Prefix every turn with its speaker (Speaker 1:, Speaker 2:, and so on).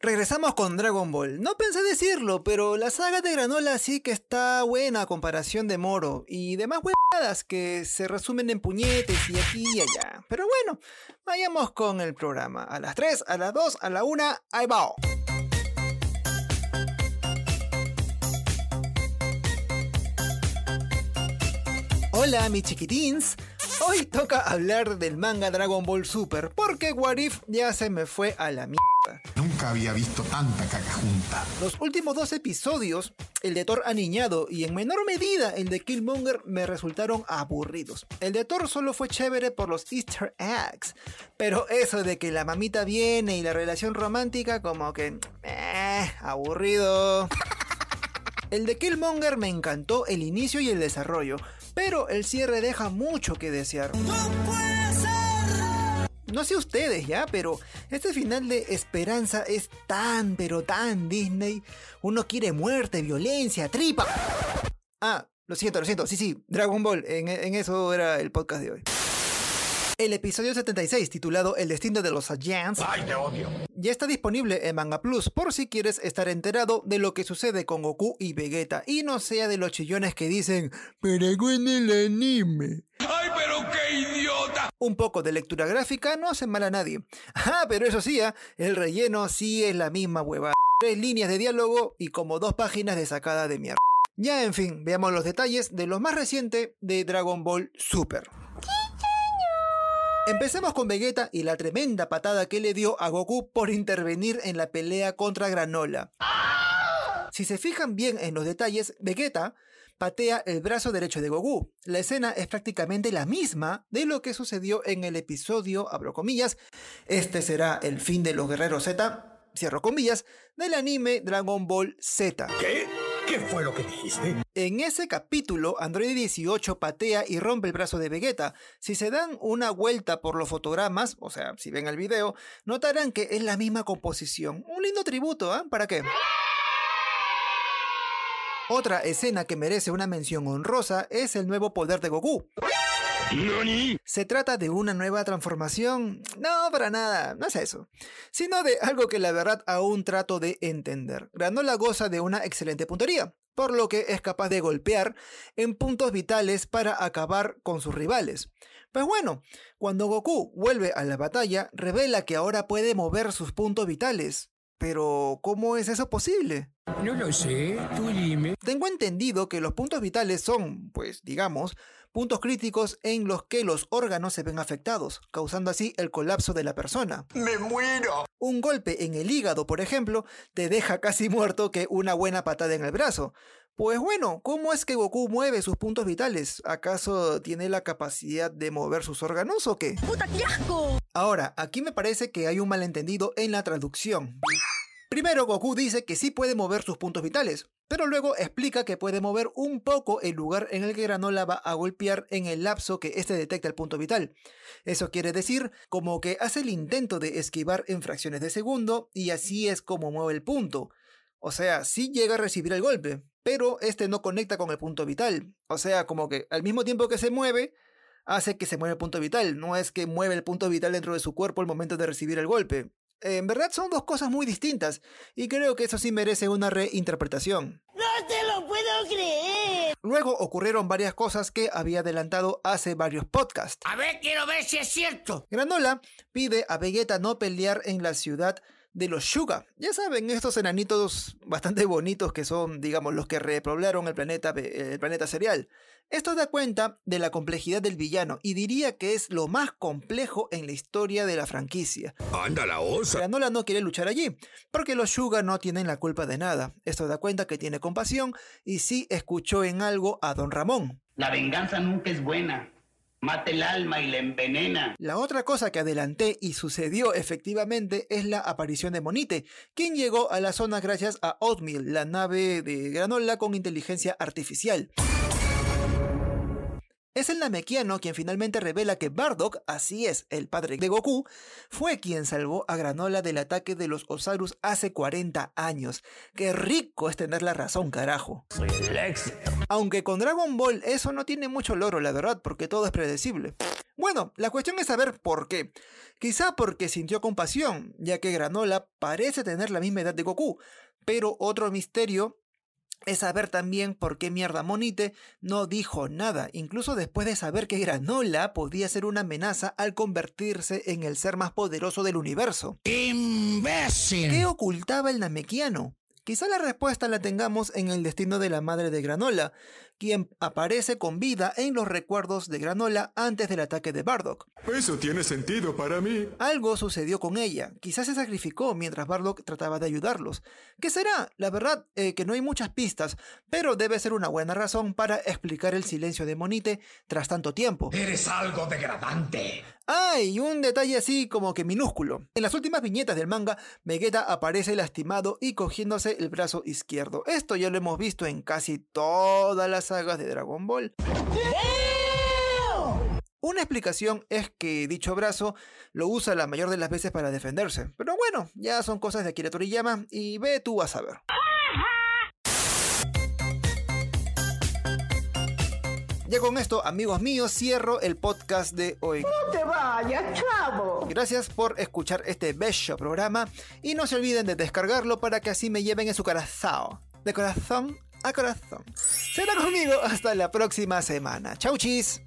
Speaker 1: Regresamos con Dragon Ball. No pensé decirlo, pero la saga de Granola sí que está buena a comparación de Moro y demás huevadas que se resumen en puñetes y aquí y allá. Pero bueno, vayamos con el programa. A las 3, a las 2, a la 1, ahí va. Hola, mis chiquitins. Hoy toca hablar del manga Dragon Ball Super, porque Warif ya se me fue a la mierda.
Speaker 2: Nunca había visto tanta caca junta.
Speaker 1: Los últimos dos episodios, el de Thor aniñado y en menor medida el de Killmonger, me resultaron aburridos. El de Thor solo fue chévere por los easter eggs, pero eso de que la mamita viene y la relación romántica como que... Eh, aburrido. El de Killmonger me encantó el inicio y el desarrollo, pero el cierre deja mucho que desear. No sé ustedes ya, pero este final de Esperanza es tan, pero tan Disney. Uno quiere muerte, violencia, tripa. Ah, lo siento, lo siento. Sí, sí, Dragon Ball. En, en eso era el podcast de hoy. El episodio 76, titulado El destino de los Saiyans,
Speaker 2: ¡Ay, te odio!
Speaker 1: ya está disponible en Manga Plus por si quieres estar enterado de lo que sucede con Goku y Vegeta y no sea de los chillones que dicen, pero en el anime.
Speaker 2: ¡Ay, pero qué idiota!
Speaker 1: Un poco de lectura gráfica no hace mal a nadie. Ah, pero eso sí, ¿ah? el relleno sí es la misma hueva. Tres líneas de diálogo y como dos páginas de sacada de mierda. Ya, en fin, veamos los detalles de lo más reciente de Dragon Ball Super. Empecemos con Vegeta y la tremenda patada que le dio a Goku por intervenir en la pelea contra Granola. Si se fijan bien en los detalles, Vegeta patea el brazo derecho de Goku. La escena es prácticamente la misma de lo que sucedió en el episodio, abro comillas, este será el fin de los guerreros Z, cierro comillas, del anime Dragon Ball Z.
Speaker 2: ¿Qué? ¿Qué fue lo que dijiste?
Speaker 1: En ese capítulo, Android 18 patea y rompe el brazo de Vegeta. Si se dan una vuelta por los fotogramas, o sea, si ven el video, notarán que es la misma composición. Un lindo tributo, ¿ah? ¿Para qué? Otra escena que merece una mención honrosa es el nuevo poder de Goku.
Speaker 2: ¿Nani?
Speaker 1: ¿Se trata de una nueva transformación? No, para nada, no es eso. Sino de algo que la verdad aún trato de entender. Granola goza de una excelente puntería, por lo que es capaz de golpear en puntos vitales para acabar con sus rivales. Pues bueno, cuando Goku vuelve a la batalla, revela que ahora puede mover sus puntos vitales. Pero, ¿cómo es eso posible?
Speaker 3: No lo sé, tú dime.
Speaker 1: Tengo entendido que los puntos vitales son, pues digamos, puntos críticos en los que los órganos se ven afectados, causando así el colapso de la persona.
Speaker 2: ¡Me muero!
Speaker 1: Un golpe en el hígado, por ejemplo, te deja casi muerto que una buena patada en el brazo. Pues bueno, ¿cómo es que Goku mueve sus puntos vitales? ¿Acaso tiene la capacidad de mover sus órganos o qué?
Speaker 4: ¡Puta, qué asco!
Speaker 1: Ahora, aquí me parece que hay un malentendido en la traducción. Primero, Goku dice que sí puede mover sus puntos vitales, pero luego explica que puede mover un poco el lugar en el que Granola va a golpear en el lapso que éste detecta el punto vital. Eso quiere decir como que hace el intento de esquivar en fracciones de segundo y así es como mueve el punto. O sea, sí llega a recibir el golpe, pero este no conecta con el punto vital. O sea, como que al mismo tiempo que se mueve, hace que se mueva el punto vital. No es que mueve el punto vital dentro de su cuerpo al momento de recibir el golpe. En verdad son dos cosas muy distintas, y creo que eso sí merece una reinterpretación.
Speaker 4: ¡No te lo puedo creer!
Speaker 1: Luego ocurrieron varias cosas que había adelantado hace varios podcasts.
Speaker 3: A ver, quiero ver si es cierto.
Speaker 1: Granola pide a Vegeta no pelear en la ciudad de los Suga. Ya saben, estos enanitos bastante bonitos que son, digamos, los que repoblaron el planeta, el planeta serial. Esto da cuenta de la complejidad del villano y diría que es lo más complejo en la historia de la franquicia.
Speaker 2: ¡Anda la osa!
Speaker 1: Granola no quiere luchar allí, porque los Suga no tienen la culpa de nada. Esto da cuenta que tiene compasión y sí escuchó en algo a Don Ramón.
Speaker 5: La venganza nunca es buena. Mata el alma y la envenena.
Speaker 1: La otra cosa que adelanté y sucedió efectivamente es la aparición de Monite, quien llegó a la zona gracias a Oatmeal, la nave de Granola con inteligencia artificial. Es el Namekiano quien finalmente revela que Bardock, así es, el padre de Goku, fue quien salvó a Granola del ataque de los Osarus hace 40 años. Qué rico es tener la razón, carajo.
Speaker 3: Soy el éxito.
Speaker 1: Aunque con Dragon Ball eso no tiene mucho loro, la verdad, porque todo es predecible. Bueno, la cuestión es saber por qué. Quizá porque sintió compasión, ya que Granola parece tener la misma edad de Goku, pero otro misterio es saber también por qué mierda Monite no dijo nada, incluso después de saber que Granola podía ser una amenaza al convertirse en el ser más poderoso del universo.
Speaker 3: ¡Imbécil!
Speaker 1: ¿Qué ocultaba el Namekiano? Quizá la respuesta la tengamos en el destino de la madre de Granola, quien aparece con vida en los recuerdos de Granola antes del ataque de Bardock.
Speaker 2: Eso tiene sentido para mí.
Speaker 1: Algo sucedió con ella, quizás se sacrificó mientras Bardock trataba de ayudarlos. ¿Qué será? La verdad eh, que no hay muchas pistas, pero debe ser una buena razón para explicar el silencio de Monite tras tanto tiempo.
Speaker 2: Eres algo degradante.
Speaker 1: Ah, y un detalle así como que minúsculo. En las últimas viñetas del manga, Vegeta aparece lastimado y cogiéndose el brazo izquierdo. Esto ya lo hemos visto en casi todas las sagas de Dragon Ball. Una explicación es que dicho brazo lo usa la mayor de las veces para defenderse. Pero bueno, ya son cosas de Akira Toriyama y ve tú a saber. Ya con esto, amigos míos, cierro el podcast de hoy.
Speaker 4: No te vayas, chavo.
Speaker 1: Gracias por escuchar este bello programa y no se olviden de descargarlo para que así me lleven en su corazón. De corazón a corazón. Será conmigo hasta la próxima semana. Chau chis.